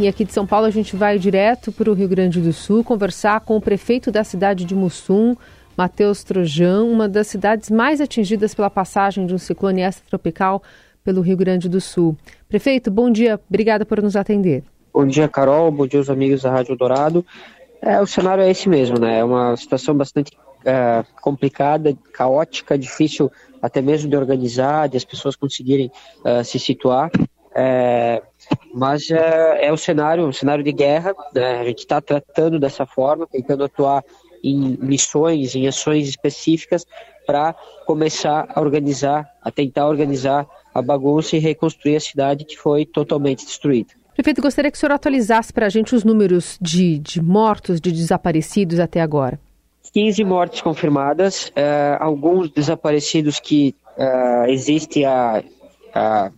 E aqui de São Paulo a gente vai direto para o Rio Grande do Sul conversar com o prefeito da cidade de Mussum, Matheus Trojão, uma das cidades mais atingidas pela passagem de um ciclone extratropical pelo Rio Grande do Sul. Prefeito, bom dia, obrigada por nos atender. Bom dia, Carol, bom dia aos amigos da Rádio Dourado. É, o cenário é esse mesmo, né? É uma situação bastante é, complicada, caótica, difícil até mesmo de organizar, de as pessoas conseguirem uh, se situar. É, mas é, é o cenário, um cenário de guerra. Né? A gente está tratando dessa forma, tentando atuar em missões, em ações específicas para começar a organizar, a tentar organizar a bagunça e reconstruir a cidade que foi totalmente destruída. Prefeito, gostaria que o senhor atualizasse para a gente os números de, de mortos, de desaparecidos até agora. 15 mortes confirmadas, uh, alguns desaparecidos que uh, existe a, a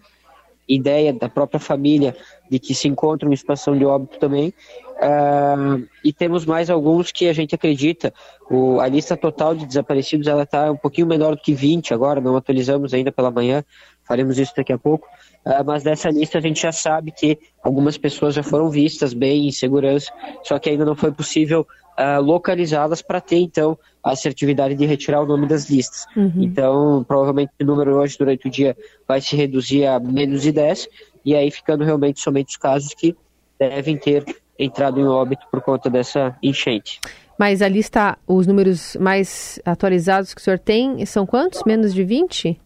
ideia da própria família de que se encontram em situação de óbito também. Uh, e temos mais alguns que a gente acredita. O, a lista total de desaparecidos ela está um pouquinho menor do que 20 agora, não atualizamos ainda pela manhã, faremos isso daqui a pouco. Uh, mas dessa lista a gente já sabe que algumas pessoas já foram vistas bem em segurança, só que ainda não foi possível uh, localizá-las para ter então a assertividade de retirar o nome das listas. Uhum. Então, provavelmente o número hoje durante o dia vai se reduzir a menos de 10, e aí ficando realmente somente os casos que devem ter entrado em óbito por conta dessa enchente. Mas a lista, os números mais atualizados que o senhor tem, são quantos? Menos de 20?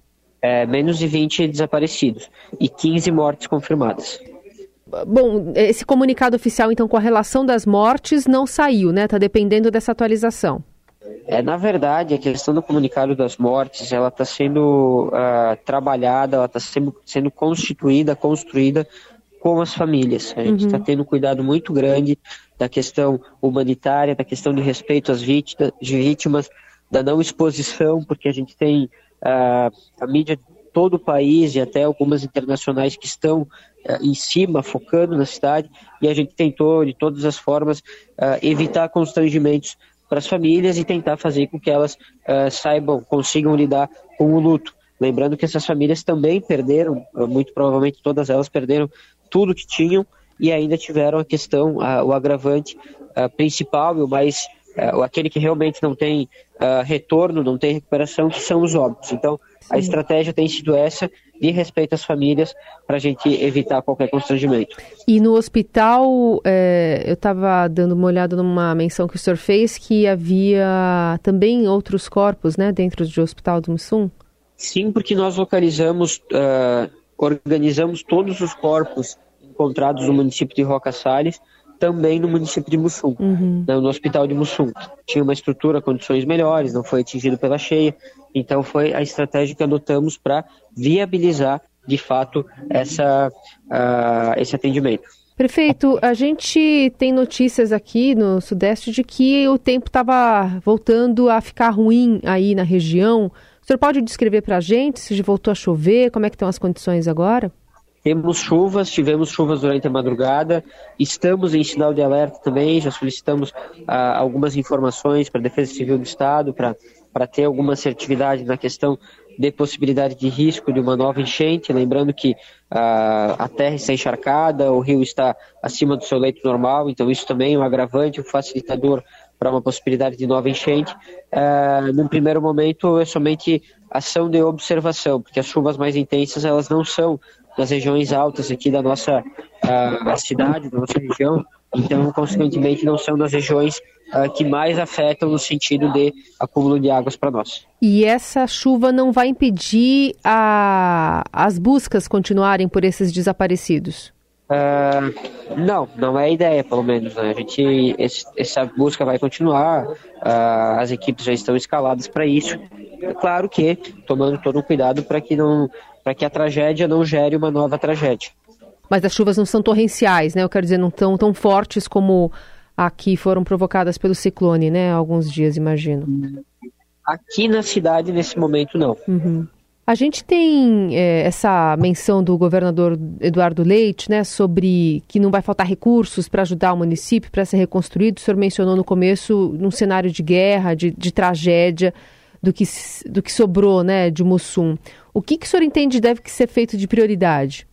É, menos de 20 desaparecidos e 15 mortes confirmadas. Bom, esse comunicado oficial, então, com a relação das mortes não saiu, né? Está dependendo dessa atualização. É, na verdade, a questão do comunicado das mortes, ela está sendo uh, trabalhada, ela está sendo, sendo constituída, construída com as famílias. A gente está uhum. tendo um cuidado muito grande da questão humanitária, da questão de respeito às vítimas, vítimas da não exposição, porque a gente tem uh, a mídia de todo o país e até algumas internacionais que estão uh, em cima, focando na cidade, e a gente tentou, de todas as formas, uh, evitar constrangimentos para as famílias e tentar fazer com que elas saibam, consigam lidar com o luto. Lembrando que essas famílias também perderam, muito provavelmente todas elas perderam tudo que tinham e ainda tiveram a questão, o agravante principal e o mais, aquele que realmente não tem retorno, não tem recuperação, que são os óbitos. Então, a estratégia tem sido essa, de respeito às famílias, para a gente evitar qualquer constrangimento. E no hospital, é, eu estava dando uma olhada numa menção que o senhor fez, que havia também outros corpos, né, dentro do hospital do Mussum? Sim, porque nós localizamos, uh, organizamos todos os corpos encontrados no município de Roca Salles, também no município de Mussum, uhum. no hospital de Mussum. Tinha uma estrutura, condições melhores, não foi atingido pela cheia, então foi a estratégia que adotamos para viabilizar, de fato, essa, uh, esse atendimento. Prefeito, a gente tem notícias aqui no Sudeste de que o tempo estava voltando a ficar ruim aí na região. O senhor pode descrever para a gente se voltou a chover, como é que estão as condições agora? Temos chuvas, tivemos chuvas durante a madrugada, estamos em sinal de alerta também, já solicitamos ah, algumas informações para a Defesa Civil do Estado, para ter alguma assertividade na questão de possibilidade de risco de uma nova enchente, lembrando que ah, a terra está encharcada, o rio está acima do seu leito normal, então isso também é um agravante, um facilitador para uma possibilidade de nova enchente. Ah, num primeiro momento é somente ação de observação, porque as chuvas mais intensas elas não são das regiões altas aqui da nossa uh, cidade, da nossa região, então, consequentemente, não são das regiões uh, que mais afetam no sentido de acúmulo de águas para nós. E essa chuva não vai impedir a, as buscas continuarem por esses desaparecidos? Uh, não, não é a ideia, pelo menos. Né? A gente, esse, essa busca vai continuar, uh, as equipes já estão escaladas para isso. É claro que tomando todo o cuidado para que não para que a tragédia não gere uma nova tragédia. Mas as chuvas não são torrenciais, né? Eu quero dizer, não tão tão fortes como aqui foram provocadas pelo ciclone, né? Há alguns dias, imagino. Aqui na cidade, nesse momento, não. Uhum. A gente tem é, essa menção do governador Eduardo Leite, né, sobre que não vai faltar recursos para ajudar o município para ser reconstruído. O senhor mencionou no começo num cenário de guerra, de, de tragédia do que, do que sobrou né, de Mussum. O que, que o senhor entende deve ser feito de prioridade?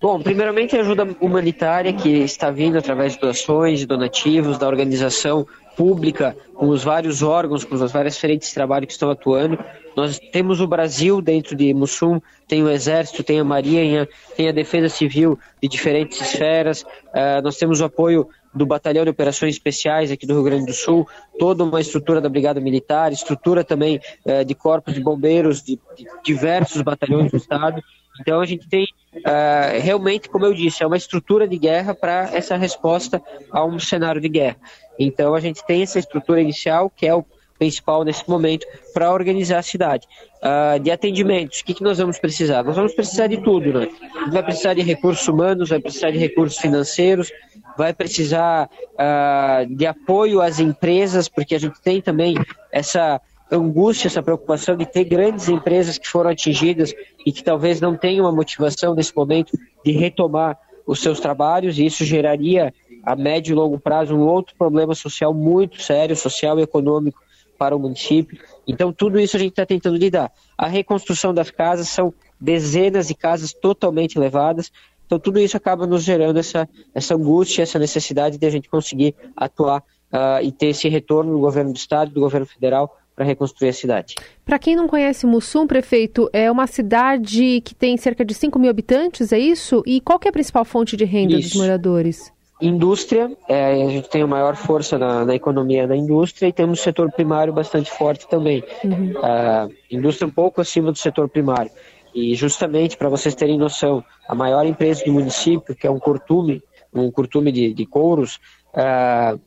Bom, primeiramente a ajuda humanitária que está vindo através de doações, de donativos, da organização pública, com os vários órgãos, com as várias frentes de trabalho que estão atuando. Nós temos o Brasil dentro de Mussum, tem o Exército, tem a Marinha, tem a Defesa Civil de diferentes esferas. Uh, nós temos o apoio do Batalhão de Operações Especiais aqui do Rio Grande do Sul, toda uma estrutura da Brigada Militar, estrutura também uh, de corpos de bombeiros de, de diversos batalhões do Estado. Então a gente tem uh, realmente, como eu disse, é uma estrutura de guerra para essa resposta a um cenário de guerra. Então a gente tem essa estrutura inicial, que é o principal nesse momento, para organizar a cidade. Uh, de atendimentos, o que, que nós vamos precisar? Nós vamos precisar de tudo, né? Vai precisar de recursos humanos, vai precisar de recursos financeiros, vai precisar uh, de apoio às empresas, porque a gente tem também essa angústia, essa preocupação de ter grandes empresas que foram atingidas e que talvez não tenham a motivação nesse momento de retomar os seus trabalhos, e isso geraria a médio e longo prazo um outro problema social muito sério, social e econômico para o município. Então, tudo isso a gente está tentando lidar. A reconstrução das casas são dezenas de casas totalmente levadas. Então, tudo isso acaba nos gerando essa, essa angústia, essa necessidade de a gente conseguir atuar uh, e ter esse retorno do governo do Estado, do governo federal, para reconstruir a cidade. Para quem não conhece Mussum, prefeito, é uma cidade que tem cerca de 5 mil habitantes, é isso? E qual é a principal fonte de renda isso. dos moradores? Indústria, é, a gente tem a maior força na, na, economia da indústria e temos o setor primário bastante forte também. Uhum. Uh, indústria um pouco acima do setor primário. E justamente para vocês terem noção, a maior empresa do município, que é um curtume, um curtume de, de couros, uh,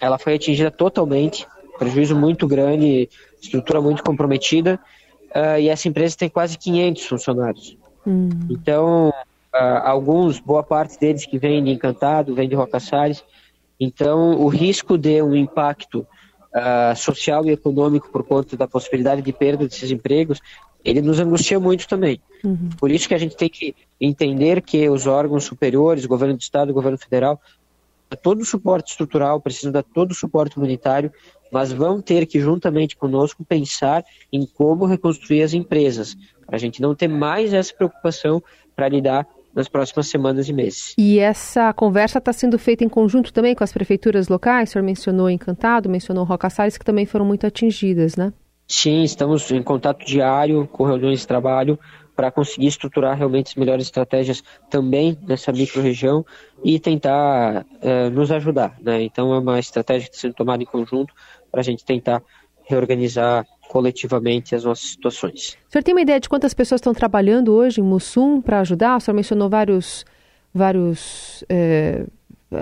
ela foi atingida totalmente prejuízo muito grande, estrutura muito comprometida, uh, e essa empresa tem quase 500 funcionários. Hum. Então, uh, alguns, boa parte deles que vêm de Encantado, vêm de Roca Salles, então o risco de um impacto uh, social e econômico por conta da possibilidade de perda desses empregos, ele nos angustia muito também. Uhum. Por isso que a gente tem que entender que os órgãos superiores, governo do Estado, governo federal, todo o suporte estrutural, precisam dar todo o suporte humanitário mas vão ter que, juntamente conosco, pensar em como reconstruir as empresas, para a gente não ter mais essa preocupação para lidar nas próximas semanas e meses. E essa conversa está sendo feita em conjunto também com as prefeituras locais? O senhor mencionou Encantado, mencionou Roca Salles, que também foram muito atingidas, né? Sim, estamos em contato diário com reuniões de trabalho para conseguir estruturar realmente as melhores estratégias também nessa microrregião e tentar uh, nos ajudar. Né? Então é uma estratégia que está sendo tomada em conjunto para a gente tentar reorganizar coletivamente as nossas situações. O senhor tem uma ideia de quantas pessoas estão trabalhando hoje em Mussum para ajudar? O senhor mencionou vários, vários, é,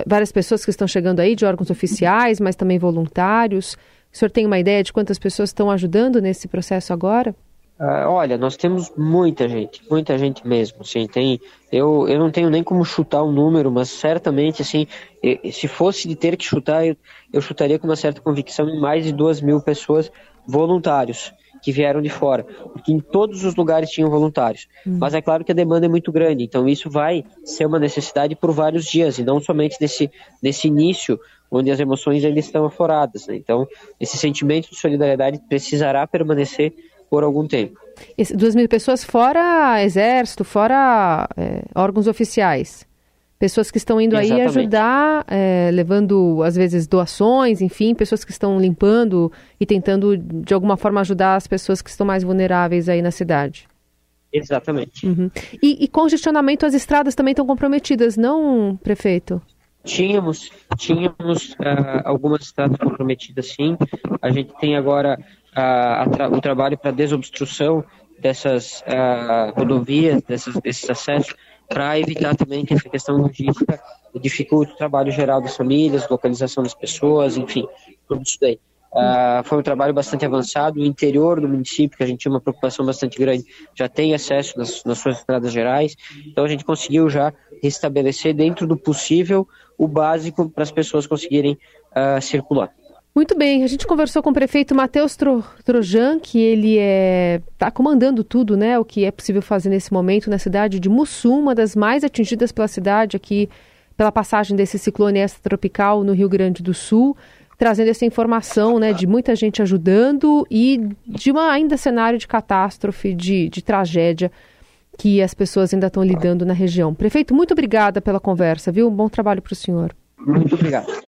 várias pessoas que estão chegando aí de órgãos oficiais, mas também voluntários. O senhor tem uma ideia de quantas pessoas estão ajudando nesse processo agora? Uh, olha, nós temos muita gente, muita gente mesmo. Assim, tem, eu, eu não tenho nem como chutar um número, mas certamente, assim, se fosse de ter que chutar, eu, eu chutaria com uma certa convicção em mais de duas mil pessoas voluntários que vieram de fora, porque em todos os lugares tinham voluntários. Hum. Mas é claro que a demanda é muito grande, então isso vai ser uma necessidade por vários dias, e não somente nesse, nesse início, onde as emoções ainda estão afloradas. Né? Então, esse sentimento de solidariedade precisará permanecer por algum tempo. Esse, duas mil pessoas fora exército, fora é, órgãos oficiais. Pessoas que estão indo Exatamente. aí ajudar, é, levando às vezes doações, enfim, pessoas que estão limpando e tentando de alguma forma ajudar as pessoas que estão mais vulneráveis aí na cidade. Exatamente. Uhum. E, e congestionamento, as estradas também estão comprometidas, não, prefeito? Tínhamos, tínhamos uh, algumas estradas comprometidas, sim. A gente tem agora a, a o trabalho para desobstrução dessas uh, rodovias, dessas, desses acessos, para evitar também que essa questão logística dificulte o trabalho geral das famílias, localização das pessoas, enfim, tudo isso daí. Uh, foi um trabalho bastante avançado. O interior do município, que a gente tinha uma preocupação bastante grande, já tem acesso nas, nas suas estradas gerais. Então a gente conseguiu já restabelecer dentro do possível o básico para as pessoas conseguirem uh, circular. Muito bem, a gente conversou com o prefeito Matheus Tro Trojan, que ele é está comandando tudo, né? O que é possível fazer nesse momento na cidade de Mussum, uma das mais atingidas pela cidade aqui pela passagem desse ciclone extratropical no Rio Grande do Sul, trazendo essa informação, né, de muita gente ajudando e de uma ainda cenário de catástrofe, de, de tragédia que as pessoas ainda estão lidando na região. Prefeito, muito obrigada pela conversa, viu? Um bom trabalho para o senhor. Muito obrigado.